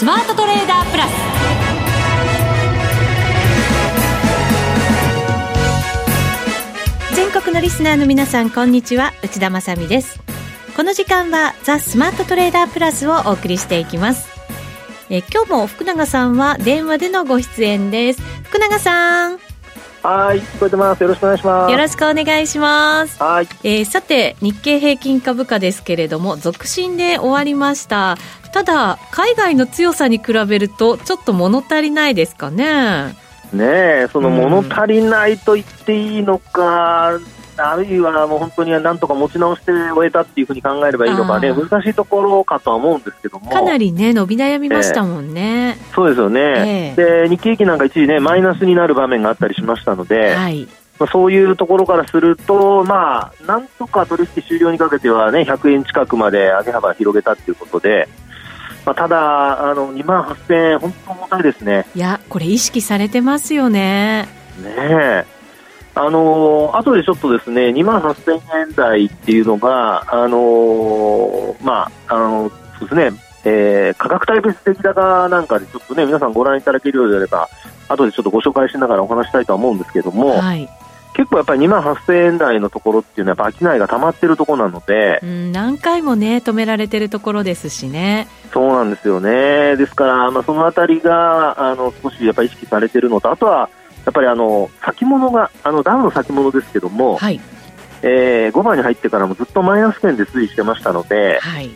スマートトレーダープラス。全国のリスナーの皆さんこんにちは。内田まさです。この時間はザ・スマートトレーダープラスをお送りしていきます。え今日も福永さんは電話でのご出演です。福永さん。はい、聞こえてます。よろしくお願いします。よろしくお願いします。はい。えー、さて、日経平均株価ですけれども、続伸で終わりました。ただ、海外の強さに比べると、ちょっと物足りないですかね。ねえ、その物足りないと言っていいのか、うんあるいはもう本当になんとか持ち直して終えたっていうふうに考えればいいのかね、難しいところかとは思うんですけども。かなりね、伸び悩みましたもんね。えー、そうですよね、えー、で、日経平均なんか一時ね、マイナスになる場面があったりしましたので、はい。まあ、そういうところからすると、まあ、なんとか取引終了にかけてはね、100円近くまで上げ幅広げたということで、まあ、ただ、あの2万8000円、本当重たいですね。いや、これ、意識されてますよね。ねえ。あのー、後でちょっとですね、2万8000円台っていうのが、あのー、まあ、あのー、そうですね、えー、価格帯別的高なんかでちょっとね、皆さんご覧いただけるようであれば、後でちょっとご紹介しながらお話したいとは思うんですけども、はい、結構やっぱり2万8000円台のところっていうのは、やっぱ商いが溜まってるところなので、うん、何回もね、止められてるところですしね。そうなんですよね。ですから、まあ、そのあたりが、あの、少しやっぱり意識されてるのと、あとは、やっぱりあの先物があのダウの先物ですけども、はい、えー、5番に入ってからもずっとマイナス圏で推移してましたので、はい、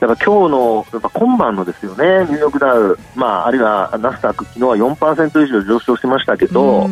だから今日のやっぱ今晩のですよねニューヨークダウ、まあ、あるいはナスダック昨日は4%以上上昇しましたけど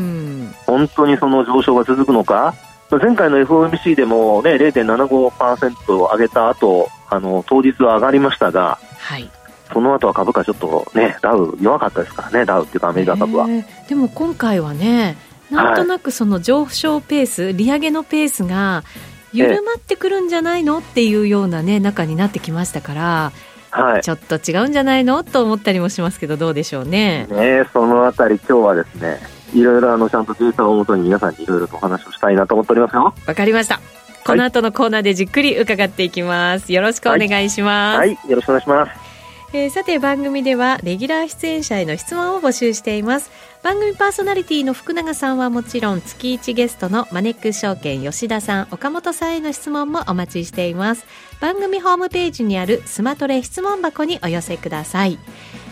本当にその上昇が続くのか？前回の FOMC でも、ね、0.75%上げた後あの当日は上がりましたが、はい、その後は株価ちょっとね、ダウ弱かったですからね、ダウっていうかアメリカ株は。でも今回はね、なんとなくその上昇ペース、はい、利上げのペースが緩まってくるんじゃないのっていうようなね、中になってきましたから、はい、ちょっと違うんじゃないのと思ったりもしますけど、どうでしょうね。ねそのあたり、今日はですね、いろいろあのちゃんとデータをもとに皆さんにいろいろとお話をしたいなと思っておりますよ。わかりました。この後のコーナーでじっくり伺っていきます。よろしくお願いします。はい、はい、よろしくお願いします。えー、さて番組ではレギュラー出演者への質問を募集しています。番組パーソナリティの福永さんはもちろん月1ゲストのマネックス証券吉田さん岡本さんへの質問もお待ちしています。番組ホームページにあるスマトレ質問箱にお寄せください。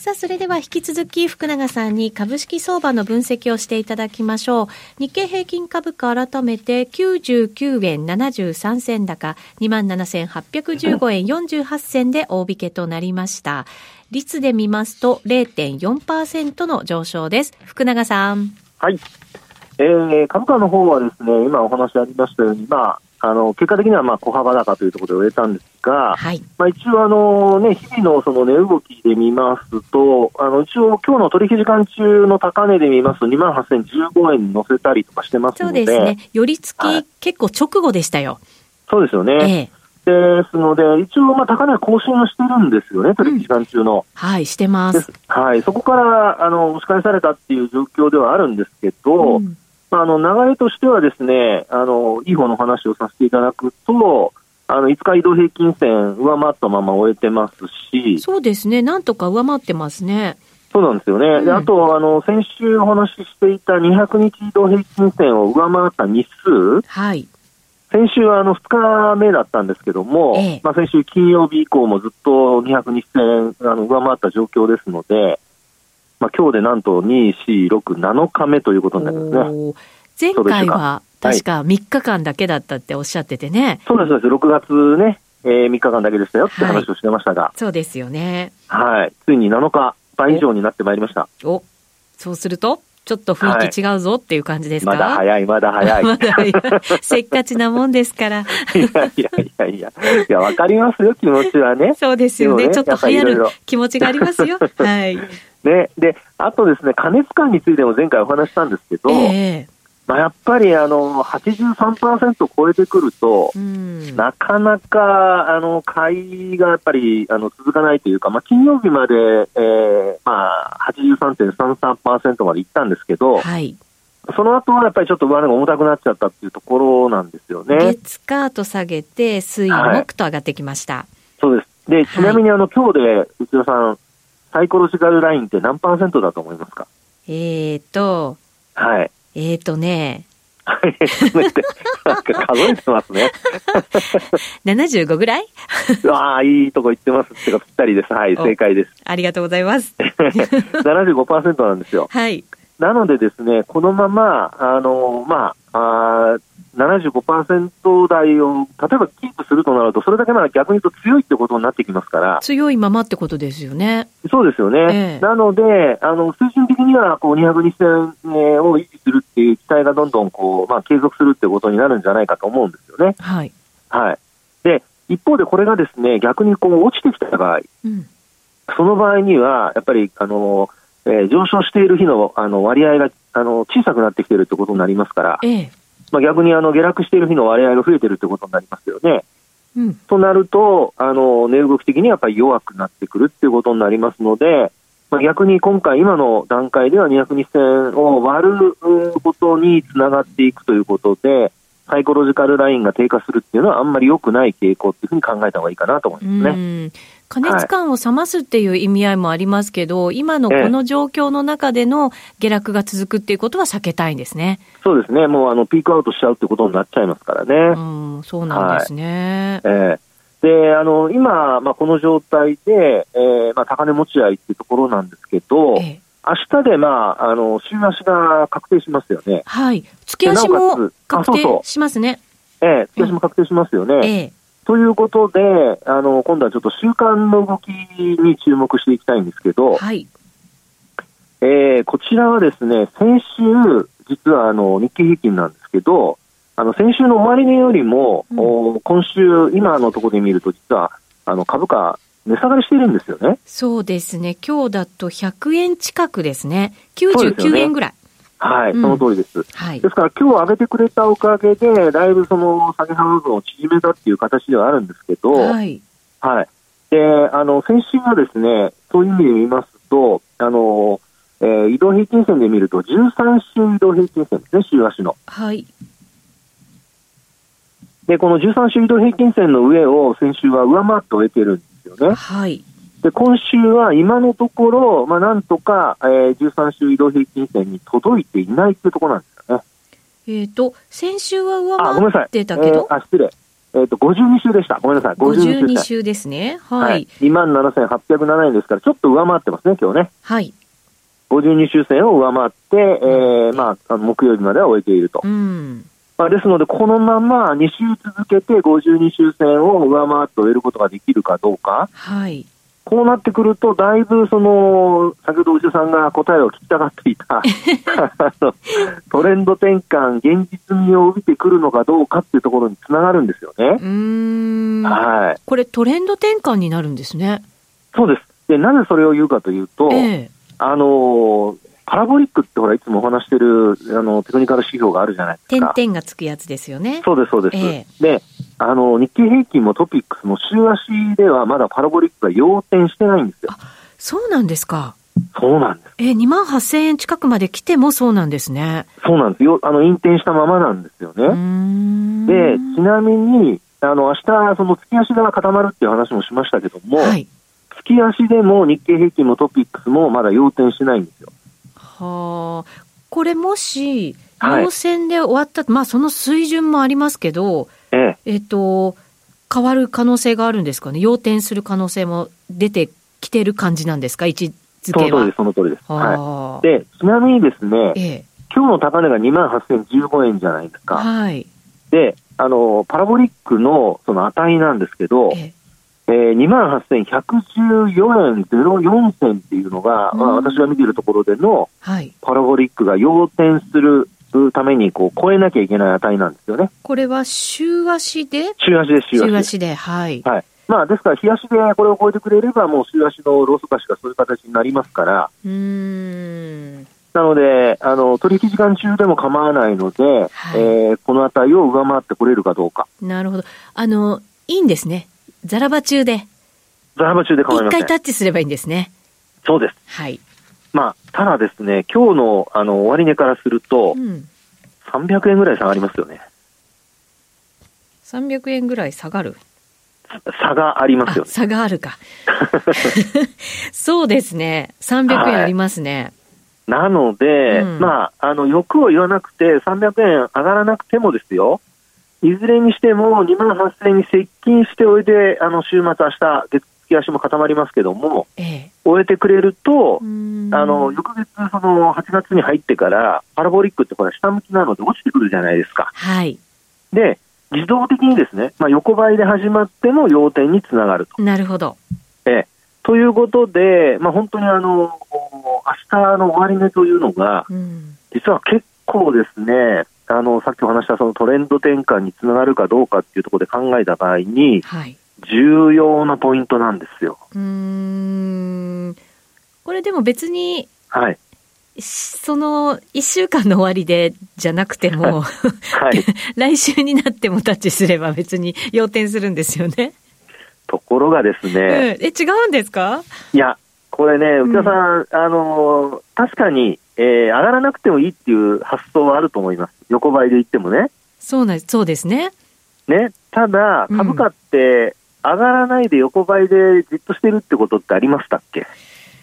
さあ、それでは引き続き福永さんに株式相場の分析をしていただきましょう。日経平均株価改めて99円73銭高、27,815円48銭で大引けとなりました。率で見ますと0.4%の上昇です。福永さん。はい。えー、株価の方はですね、今お話ありましたように、まあ、あの結果的にはまあ小幅高というところで終えたんですが、はい、まあ、一応あの、ね、日々のその値動きで見ますと、あの一応、今日の取引時間中の高値で見ますと、2万8015円に乗せたりとかしてますので、そうですね、寄り付き、はい、結構直後でしたよ。そうですよね。ええ。ですので、一応、まあ、高値更新はしてるんですよね、取引時間中の。うん、はい、してます。はい、そこから、あの、押し返されたっていう状況ではあるんですけど、うんあの流れとしてはですね、あのいい方の話をさせていただくと、あの5日移動平均線上回ったまま終えてますし、そうですね、なんとか上回ってますね。そうなんですよね。うん、であと、あの、先週お話ししていた200日移動平均線を上回った日数。はい。先週はあの2日目だったんですけども、ええ、まあ先週金曜日以降もずっと200日線あの上回った状況ですので、まあ、今日でなんと2、4、6、7日目ということになりますね。前回は確か3日間だけだったっておっしゃっててね。そうです、そうです。6月ね、えー、3日間だけでしたよって話をしてましたが。はい、そうですよね。はい。ついに7日、倍以上になってまいりました。おそうすると？ちょっと雰囲気違うぞっていう感じですか、はい、まだ早い、まだ早い。まだ早い。せっかちなもんですから。いやいやいやいや。いや、わかりますよ、気持ちはね。そうですよね。ねちょっと流行る気持ちがありますよ。はい。ね、で、あとですね、加熱感についても前回お話したんですけど、えーまあ、やっぱりあの83%を超えてくると、なかなかあの買いがやっぱりあの続かないというか、まあ、金曜日まで、えーまあ、83.33%までいったんですけど、はい、その後はやっぱりちょっと上値が重たくなっちゃったっていうところなんですよね。月カート下げて、水木と上がってきました。はい、そうです。で、ちなみにあの、今日で内田さん、サイコロジカルラインって何パーセントだと思いますかえーと、はい。えーとね、なんか数えてますね。75ぐらい？ああ、いいとこ言ってますってか、ぴったりです。はい、正解です。ありがとうございます。75%なんですよ。はい。なのでですね、このまま、あの、まあ、あ75%台を例えばキープするとなると、それだけなら逆に言うと強いってことになってきますから。強いままってことですよね。そうですよね。ええ、なので、あの、水準的には、こう、202線を維持するっていう期待がどんどん、こう、まあ、継続するってことになるんじゃないかと思うんですよね。はい。はい。で、一方でこれがですね、逆にこう、落ちてきた場合、うん、その場合には、やっぱり、あの、えー、上昇している日のあの割合があの小さくなってきているということになりますから、ええ、まあ、逆にあの下落している日の割合が増えているということになりますよね。うん、となると、あの値動き的にはやっぱり弱くなってくるっていうことになりますので、まあ、逆に今回、今の段階では202線を割ることにつながっていくということで、サイコロジカルラインが低下するっていうのはあんまり良くない傾向っていうふうに考えた方がいいかなと思いますね。加熱感を冷ますっていう意味合いもありますけど、はい、今のこの状況の中での下落が続くっていうことは避けたいんですね。そうですね。もうあのピークアウトしちゃうってことになっちゃいますからね。うん、そうなんですね。はい、えー、で、あの、今、まあ、この状態で、えー、まあ、高値持ち合いっていうところなんですけど、えー、明日で、まあ、あの、週足が確定しますよね。はい。月足も確定しますね。ええー、月足も確定しますよね。ええということで、あの今度はちょっと週間の動きに注目していきたいんですけど、はい、えー、こちらはですね、先週、実はあの日経平均なんですけど、あの先週の終値よりも、うん、今週、今のところで見ると、実はあの株価、値下がりしているんですよね。そうですね。今日だと100円近くですね。99円ぐらい。はい、その通りです。はい、ですから、今日上げてくれたおかげで、だいぶその下げ幅分を縮めたっていう形ではあるんですけど、はい。はい。で、あの、先週はですね、そういう意味で見ますと、あの、えー、移動平均線で見ると、13週移動平均線ですね、週足の。はい。で、この13週移動平均線の上を先週は上回って終えてるんですよね。はい。で今週は今のところ、まあ、なんとか、えー、13週移動平均線に届いていないというところなんですよね。えっ、ー、と、先週は上回ってたけど、あ、失礼。えっ、ー、と、52週でした。ごめんなさい。52週。52週ですね。はい。はい、27,807円ですから、ちょっと上回ってますね、今日ね。はい。52週線を上回って、えー、まあ、木曜日までは終えていると。うん。まあ、ですので、このまま2週続けて52週線を上回って終えることができるかどうか。はい。こうなってくると、だいぶその、先ほど内田さんが答えを聞きたがっていた トレンド転換、現実味を帯びてくるのかどうかっていうところにつながるんですよね。うんはい。これ、トレンド転換になるんですね。そうです。で、なぜそれを言うかというと、えー、あのパラボリックってほら、いつもお話してる、あの、テクニカル指標があるじゃないですか。点々がつくやつですよね。そうです、そうです。えー、で、あの、日経平均もトピックスも週足ではまだパラボリックが要点してないんですよ。そうなんですか。そうなんです。えー、2万8000円近くまで来てもそうなんですね。そうなんですよ。あの、引転したままなんですよね。で、ちなみに、あの、明日、その月足が固まるっていう話もしましたけども、はい、月足でも日経平均もトピックスもまだ要点しないんですよ。はあ。これもし、陽線で終わった、はい、まあその水準もありますけど、えええっと、変わる可能性があるんですかね、要点する可能性も出てきてる感じなんですか、位置づけは。その通りです、その通りです。はい、で、ちなみにですね、ええ、今日の高値が2万8015円じゃないですか。はい。で、あの、パラボリックのその値なんですけど、ええー、2万8114円04銭っていうのが、まあ、私が見ているところでの、パラボリックが要点するためにこう超えなきゃいけない値なんですよね。これは週足で？週足で、週足。週足で、はい。はい。まあ、ですから、冷やしでこれを超えてくれれば、もう週足のローソク足がそういう形になりますから、うんなのであの、取引時間中でも構わないので、はい、えー、この辺りを上回ってこれるかどうか。なるほど。あの、いいんですね。ザラバ中で。ザラバ中で構いません。一回タッチすればいいんですね。そうです。はい。まあ、ただですね、今日のあの終値からすると、うん、300円ぐらい下がりますよね。300円ぐらい下がる？差がありますよ、ね、差があるか。そうですね。300円ありますね。はい、なので、うん、まあ、あの、欲を言わなくて、300円上がらなくてもですよ、いずれにしても2万8000円に接近しておいて、あの、週末、明日月月足も固まりますけども、ええ、終えてくれると、あの、翌月、その、8月に入ってから、パラボリックってこれ下向きなので落ちてくるじゃないですか。はい。で、自動的にですね、まあ、横ばいで始まっても要点につながると。なるほど。えということで、まあ、本当にあの、明日の終値というのが、うん、実は結構ですね、あの、さっきお話したそのトレンド転換につながるかどうかっていうところで考えた場合に、はい、重要なポイントなんですよ。うん。これでも別に、はい。その1週間の終わりでじゃなくても、はい、来週になってもタッチすれば別に要点するんですよね。ところがですね、うん、え違うんですか？いや、これね、内田さん、うん、あの確かに、えー、上がらなくてもいいっていう発想はあると思います、横ばいで言ってもね。そうなそうですね。ね、ただ、株価って上がらないで横ばいでじっとしてるってことってありましたっけ？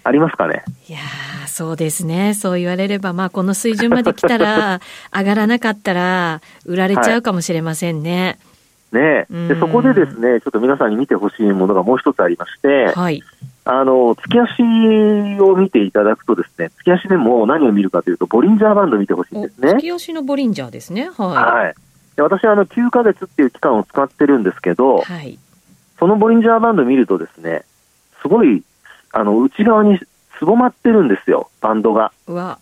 ありますかね？いやそうですね。そう言われれば、まあ、この水準まで来たら、上がらなかったら、売られちゃうかもしれませんね。はい、ね。でそこでですね、ちょっと皆さんに見てほしいものがもう一つありまして、はい、あの、月足を見ていただくとですね、月足でも何を見るかというと、ボリンジャーバンド見てほしいんですね。月足のボリンジャーですね。はい。はい、私はあの9ヶ月っていう期間を使ってるんですけど、はい、そのボリンジャーバンド見るとですね、すごい、あの、内側にすぼまってるんですよ、バンドが。うわ。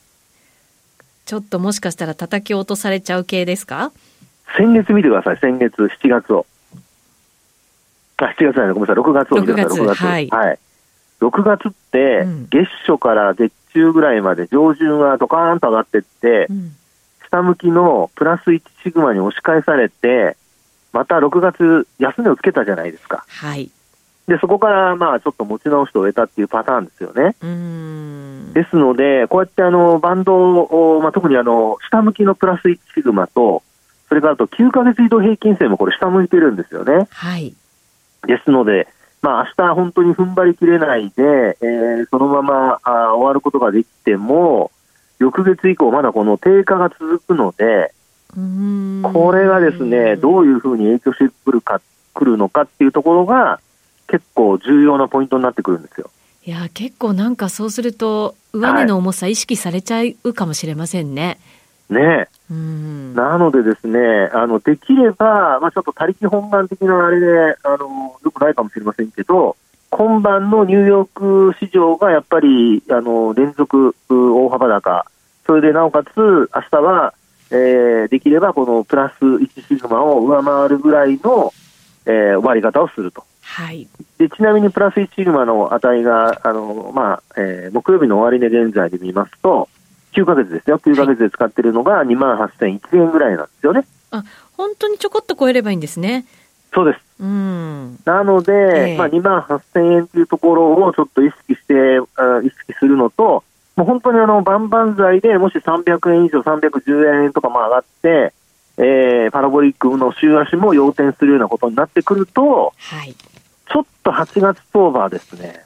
ちょっともしかしたら叩き落とされちゃう系ですか？先月見てください、先月、7月を。あ、7月じゃない、ごめんなさい、6月を見てください、6月。はい。はい、6月って、月初から月中ぐらいまで上旬はドカーンと上がっていって、うん、下向きのプラス1シグマに押し返されて、また6月、安値をつけたじゃないですか。はい。で、そこからまあちょっと持ち直して終えたっていうパターンですよね。ですので、こうやってあのバンドを、まあ、特にあの下向きのプラス1シグマと、それからあと9ヶ月移動平均線もこれ下向いてるんですよね。はい。ですので、まあ明日本当に踏ん張りきれないで、えー、そのままあ終わることができても、翌月以降まだこの低下が続くので、これがですね、どういうふうに影響してくるか、くるのかっていうところが、結構重要なポイントになってくるんですよ。いや、結構なんかそうすると、上値の重さ意識されちゃうかもしれませんね。はい、ねうんなのでですね、あの、できれば、まあちょっと他力本願的なあれで、あの、よくないかもしれませんけど、今晩のニューヨーク市場がやっぱり、あの、連続大幅高、それでなおかつ、明日は、えー、できればこのプラス1シグマを上回るぐらいの、えー、終わり方をすると。はい、でちなみにプラス1シグマの値が、あのまあえー、木曜日の終値現在で見ますと、9ヶ月ですよ、9ヶ月で使ってるのが2万8001円ぐらいなんですよね。あ本当にちょこっと超えればいいんですね。そうです。うん、なので、えー、まあ、2万8000円というところをちょっと意識して、あ意識するのと、もう本当にあの、バンバン剤でもし300円以上、310円とかも上がって、えー、パラボリックの週足も要点するようなことになってくると、はい、ちょっと8月相場はですね、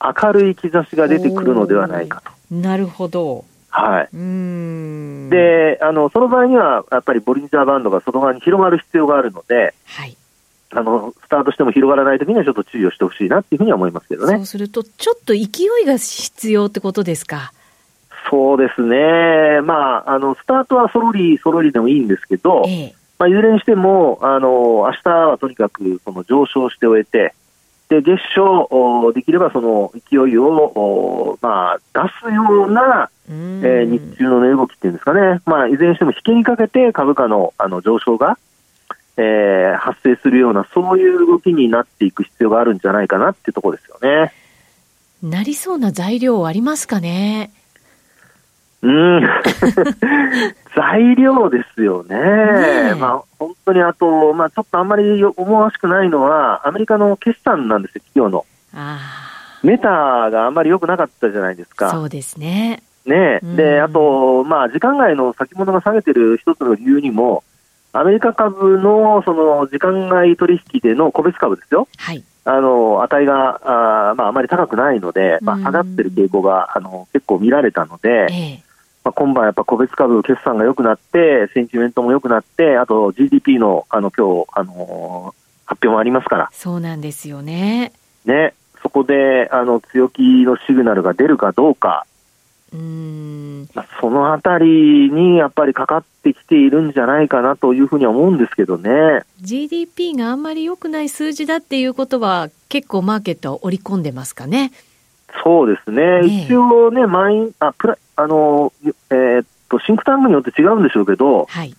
明るい兆しが出てくるのではないかと。なるほど。はい。うんで、あの、その場合には、やっぱりボリンジャーバンドが外側に広がる必要があるので、はい。あの、スタートしても広がらないときにはちょっと注意をしてほしいなっていうふうには思いますけどね。そうすると、ちょっと勢いが必要ってことですか？そうですね。まあ、あの、スタートはそろりそろりでもいいんですけど、ええ、まあ、いずれにしても、あの、明日はとにかく、その上昇して終えて、で、月初、できればその勢いを、まあ、出すような、えー、日中の値動きっていうんですかね。まあ、いずれにしても引けにかけて株価のあの上昇が、えー、発生するような、そういう動きになっていく必要があるんじゃないかなっていうところですよね。なりそうな材料ありますかね？うん。材料ですよね。ねまあ、本当にあと、まあ、ちょっとあんまり思わしくないのは、アメリカの決算なんですよ、企業の。メタがあんまり良くなかったじゃないですか。そうですね。ね、で、あと、まあ、時間外の先物が下げてる一つの理由にも、アメリカ株のその時間外取引での個別株ですよ。はい。あの、値が、あまあ、あまり高くないので、まあ、上がってる傾向が、あの、結構見られたので、ええ、まあ、今晩やっぱ個別株決算が良くなって、センチメントも良くなって、あと GDP の、あの、今日、あの発表もありますから。そうなんですよね。ね。そこで、あの、強気のシグナルが出るかどうか、うんそのあたりにやっぱりかかってきているんじゃないかなというふうには思うんですけどね。GDP があんまり良くない数字だっていうことは結構マーケットは織り込んでますかね。そうですね。ね一応ね、マイン、あ、プラ、あの、えー、っと、シンクタンクによって違うんでしょうけど、はい。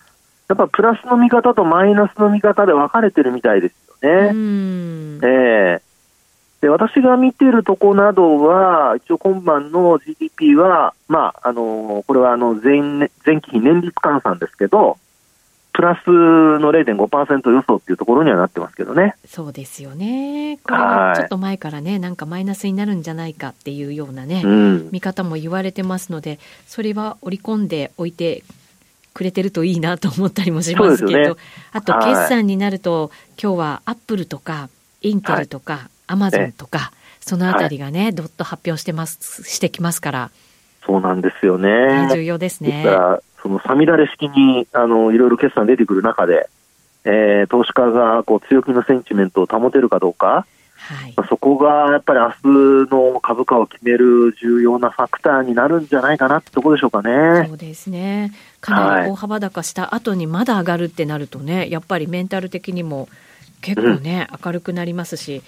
やっぱプラスの見方とマイナスの見方で分かれてるみたいですよね。うん。ええーで私が見ているところなどは、一応今晩の GDP は、まあ、あのこれはあの前前期比年率換算ですけど、プラスの0.5%予想っていうところにはなってますけどね。そうですよね。これはちょっと前からね、なんかマイナスになるんじゃないかっていうようなね、うん、見方も言われてますので、それは織り込んでおいてくれてるといいなと思ったりもしますけど、ね、あと決算になると、今日はアップルとかインテルとか、アマゾンとか、そのあたりがね、どっと発表してます、してきますから。そうなんですよね。重要ですね。だから、そのサミダレ式に、あの、いろいろ決算出てくる中で、えー、投資家がこう強気のセンチメントを保てるかどうか、はい、そこがやっぱり明日の株価を決める重要なファクターになるんじゃないかなってとこでしょうかね。そうですね。かなり大幅高した後にまだ上がるってなるとね、やっぱりメンタル的にも結構ね、うん、明るくなりますし、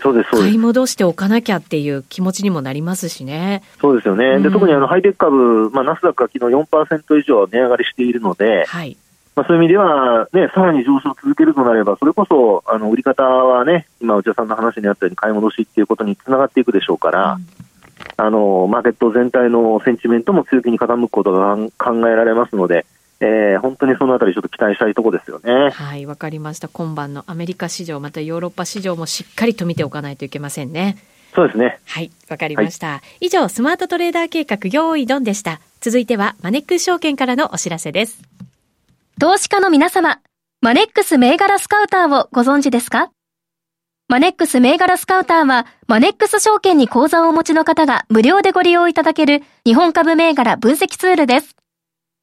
そうです、そうです。買い戻しておかなきゃっていう気持ちにもなりますしね。そうですよね。うん、で、特にあの、ハイテク株、まあ、ナスダックが昨日4%以上値上がりしているので、はい。まあ、そういう意味では、ね、さらに上昇を続けるとなれば、それこそ、あの、売り方はね、今、内田さんの話にあったように買い戻しっていうことにつながっていくでしょうから、うん、あの、マーケット全体のセンチメントも強気に傾くことが考えられますので、えー、本当にそのあたりちょっと期待したいところですよね。はい、わかりました。今晩のアメリカ市場、またヨーロッパ市場もしっかりと見ておかないといけませんね。そうですね。はい、わかりました。はい、以上、スマートトレーダー計画、用意ドンでした。続いては、マネックス証券からのお知らせです。投資家の皆様、マネックス銘柄スカウターをご存知ですか？マネックス銘柄スカウターは、マネックス証券に口座をお持ちの方が無料でご利用いただける日本株銘柄分析ツールです。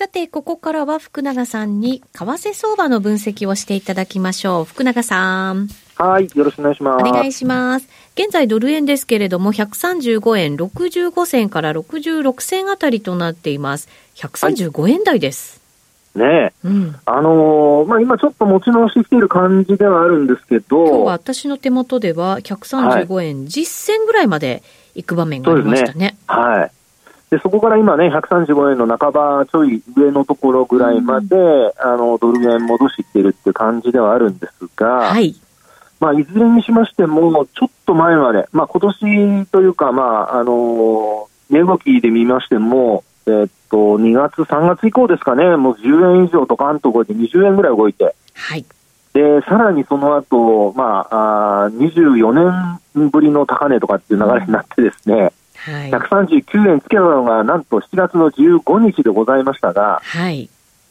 さて、ここからは福永さんに為替相場の分析をしていただきましょう。福永さん。はい、よろしくお願いします。お願いします。現在ドル円ですけれども、135円65銭から66銭あたりとなっています。135円台です。はい、ねえ、うん、あのー、まあ、今ちょっと持ち直してきている感じではあるんですけど、今日は私の手元では135円10銭ぐらいまで行く場面がありましたね。ねはい。で、そこから今ね、135円の半ばちょい上のところぐらいまで、うん、あの、ドル円戻してきてるっていう感じではあるんですが、はい。まあ、いずれにしましても、ちょっと前まで、まあ、今年というか、まあ、あの値動きで見ましても、えー、っと、2月、3月以降ですかね、もう10円以上とか、んとこで20円ぐらい動いて、はい。で、さらにその後、まあ、あ24年ぶりの高値とかっていう流れになってですね、はい、139円つけたのが、なんと7月の15日でございましたが、はい、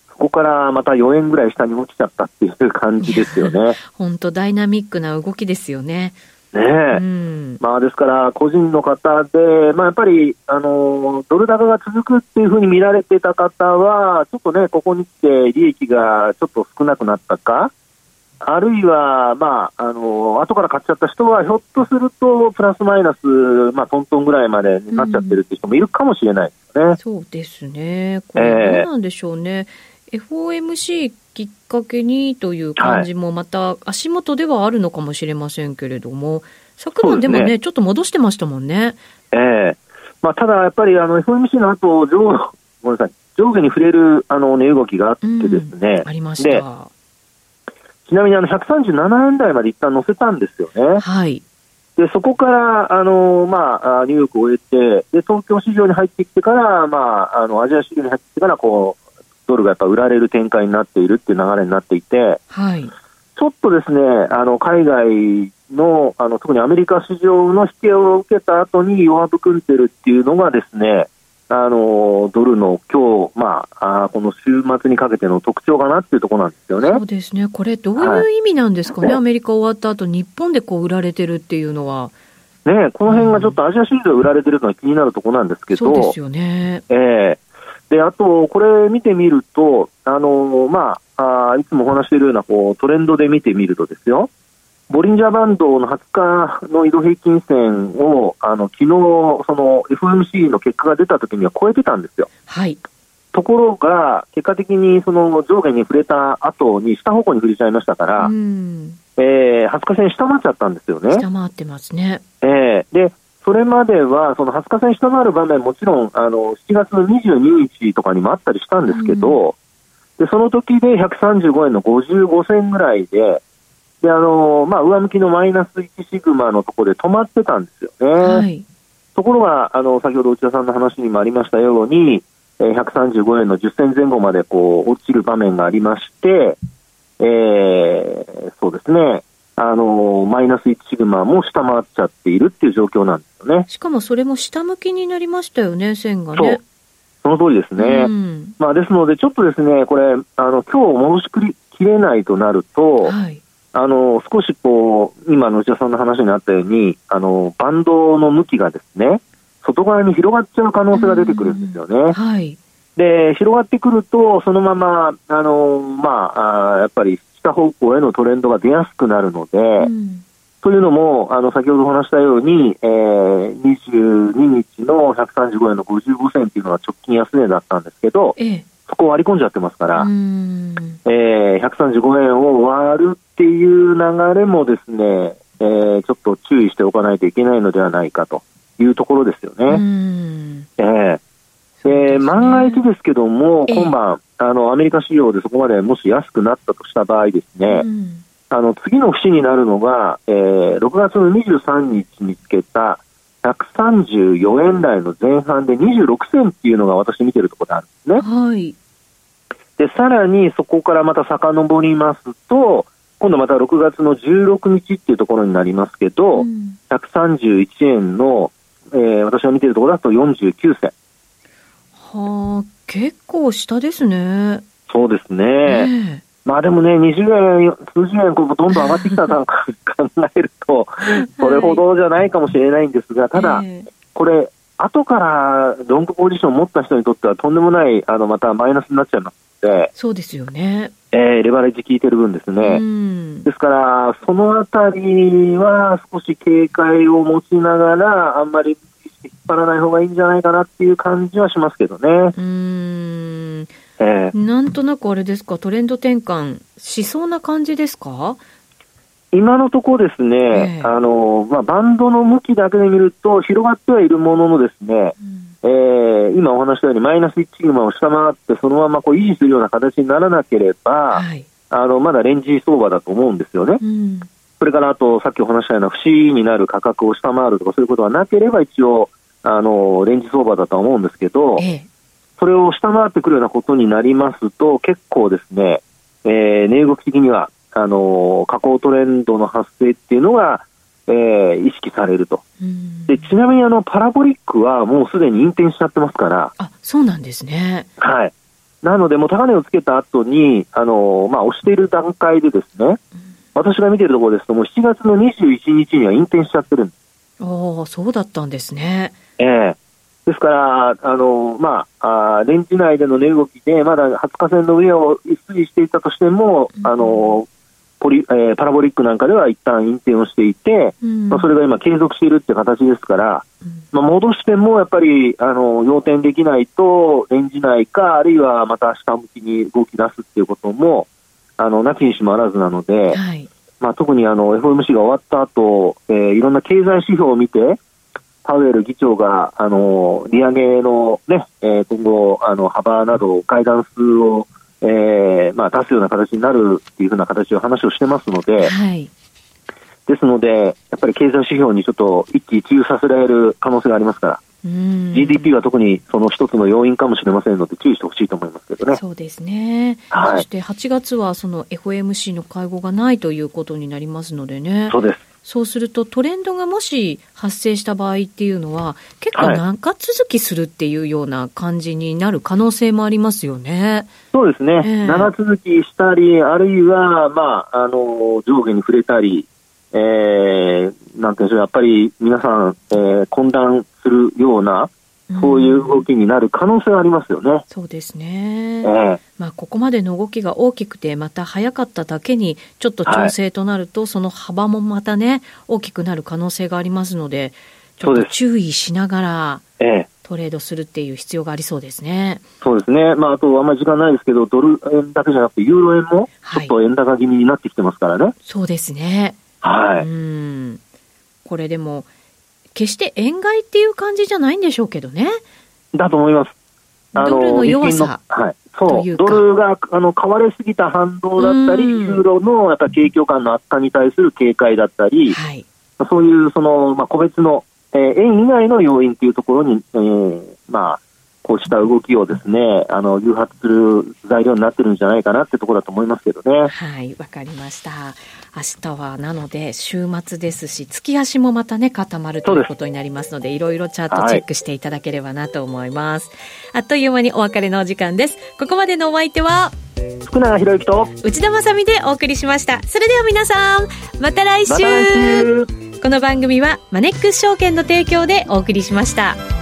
そこからまた4円ぐらい下に落ちちゃったっていう感じですよね。本当、ダイナミックな動きですよね。ねえ、うん、まあですから、個人の方で、まあ、やっぱり、あのドル高が続くっていうふうに見られてた方は、ちょっとね、ここに来て利益がちょっと少なくなったか、あるいは、まあ、あの、後から買っちゃった人は、ひょっとすると、プラスマイナス、まあ、トントンぐらいまでになっちゃってるって人もいるかもしれないですね。うん、そうですね。これ、どうなんでしょうね。えー、FOMC きっかけにという感じも、また足元ではあるのかもしれませんけれども、昨晩でもね、ねちょっと戻してましたもんね。ええー、まあ、ただ、やっぱり、あの、FOMC の後、上、ごめんなさい、上下に触れる、あの、値動きがあってですね。うん、ありました。ちなみにあの137円台まで一旦乗せたんですよね。はい。で、そこから、あの、まあ、ニューヨークを終えて、で、東京市場に入ってきてから、まあ、あの、アジア市場に入ってきてから、こう、ドルがやっぱ売られる展開になっているっていう流れになっていて、はい。ちょっとですね、あの、海外の、あの、特にアメリカ市場の引けを受けた後に弱含んでるっていうのがですね、あのドルの今日、まあ、あこの週末にかけての特徴かなっていうところなんですよね。そうですね。これどういう意味なんですかね？はい、アメリカ終わった後、日本でこう売られてるっていうのは。ねこの辺がちょっとアジア市場で売られてるのは気になるところなんですけど。そうですよね。ええー、で、あと、これ見てみると、あのまあ、あいつもお話しているようなこうトレンドで見てみるとですよ。ボリンジャーバンドの20日の移動平均線を、あの昨日その FOMC の結果が出た時には超えてたんですよ。はい。ところが、結果的にその上下に触れた後に下方向に振れちゃいましたから、うん、えー、20日線下回っちゃったんですよね。下回ってますね。えー、で、それまでは、その20日線下回る場面もちろん、あの、7月の22日とかにもあったりしたんですけど、うん、で、その時で135円の55銭ぐらいで、で、あのまあ、上向きのマイナス1シグマのところで止まってたんですよね。はい、ところが、あの、先ほど内田さんの話にもありましたように、えー、135円の10銭前後までこう、落ちる場面がありまして、えー、そうですね、あのマイナス1シグマも下回っちゃっているっていう状況なんですよね。しかもそれも下向きになりましたよね、線がね。その通りですね。うん、まあ、ですので、ちょっとですね、これ、あの、今日戻しきれないとなると、はいあの、少しこう、今の内田さんの話にあったように、あの、バンドの向きがですね、外側に広がっちゃう可能性が出てくるんですよね。はい。で、広がってくると、そのまま、あの、まあ、あやっぱり下方向へのトレンドが出やすくなるので、うん、というのも、あの、先ほどお話したように、えー、22日の135円の55銭っていうのは直近安値だったんですけど、ええそこ割り込んじゃってますから、えー、135円を割るっていう流れもですね、えー、ちょっと注意しておかないといけないのではないかというところですよね。えーえー、万が一ですけども、今晩、あの、アメリカ市場でそこまでもし安くなったとした場合ですね、あの、次の節になるのが、えー、6月の23日につけた134円台の前半で26銭っていうのが私見てるところであるんですね。はい。で、さらにそこからまた遡りますと、今度また6月の16日っていうところになりますけど、うん、131円の、えー、私が見てるところだと49銭。はあ、結構下ですね。そうですね。まあでもね、20円、数十円、こうどんどん上がってきたと 考えると、それほどじゃないかもしれないんですが、ただ、これ、後からロングポジションを持った人にとってはとんでもないあのまたマイナスになっちゃいますのでそうですよね、えー、レバレッジ効いてる分ですね、ですからそのあたりは少し警戒を持ちながらあんまり引っ張らない方がいいんじゃないかなっていう感じはしますけどね。うんえー、なんとなくあれですか、トレンド転換しそうな感じですか？今のところですね、えー、あのまあ、バンドの向きだけで見ると広がってはいるもののですね、うん、えー、今お話したようにマイナス1シグマを下回ってそのままこう維持するような形にならなければ、はい、あのまだレンジ相場だと思うんですよね。うん。それからあと、さっきお話したような節になる価格を下回るとかそういうことがなければ一応、あの、レンジ相場だとは思うんですけど、ええ、それを下回ってくるようなことになりますと、結構ですね、えー、値動き的には、あの、下降トレンドの発生っていうのが、えー、意識されると。でちなみにあの、パラボリックはもうすでに引転しちゃってますから。あ、そうなんですね。はい。なので、もう高値をつけた後に、あの、まあ、押している段階でですね、うん私が見てるところですと、もう7月の21日には引転しちゃってるんです。ああ、そうだったんですね。ええー、ですから、あの、まあ、あレンジ内での値動きで、まだ20日線の上を推移していたとしても、うん、あの、ポリ、えー、パラボリックなんかでは一旦引転をしていて、うん、まあ、それが今継続しているって形ですから、うん、まあ、戻してもやっぱり、あの、要点できないと、レンジ内か、あるいはまた下向きに動き出すっていうことも、あの、なきにしもあらずなので、はい、まあ、特にあの、FOMC が終わった後、えー、いろんな経済指標を見て、パウエル議長が、あの、利上げのね、えー、今後、あの、幅など、会談数を、えー、まあ、出すような形になるっていうふうな形を話をしてますので、はい。ですので、やっぱり経済指標にちょっと一喜一憂させられる可能性がありますから、GDP は特にその一つの要因かもしれませんので、注意してほしいと思いますけどね。そうですね。はい、そして8月はその FOMC の会合がないということになりますのでね。そうです。そうするとトレンドがもし発生した場合っていうのは結構長続きするっていうような感じになる可能性もありますよね。そうですね。えー、長続きしたり、あるいは、まあ、あの、上下に触れたり、えー、なんていうんでしょう、やっぱり皆さん、えー、混乱するような、そういう動きになる可能性はありますよね。そうですね。えー、まあ、ここまでの動きが大きくて、また早かっただけに、ちょっと調整となると、はい、その幅もまたね、大きくなる可能性がありますので、ちょっと注意しながら、ええトレードするっていう必要がありそうですね。そうですね。まあ、あと、あんまり時間ないですけど、ドル円だけじゃなくて、ユーロ円も、ちょっと円高気味になってきてますからね。はい、そうですね。はい。うん。これでも、決して円買いっていう感じじゃないんでしょうけどね。だと思います。ドルの弱さ。はい。そう。ドルが、あの、買われすぎた反動だったり、ユーロの、やっぱ景況感の悪化に対する警戒だったり、はい。そういう、その、まあ、個別の、えー、円以外の要因っていうところに、えー、まあ、こうした動きをですね、あの、誘発する材料になってるんじゃないかなってところだと思いますけどね。はい、わかりました。明日はなので週末ですし、月足もまたね、固まるということになりますので、いろいろチャートチェックしていただければなと思います。はい、あっという間にお別れのお時間です。ここまでのお相手は、福永博之と内田まさみでお送りしました。それでは皆さん、また来週ま、この番組はマネックス証券の提供でお送りしました。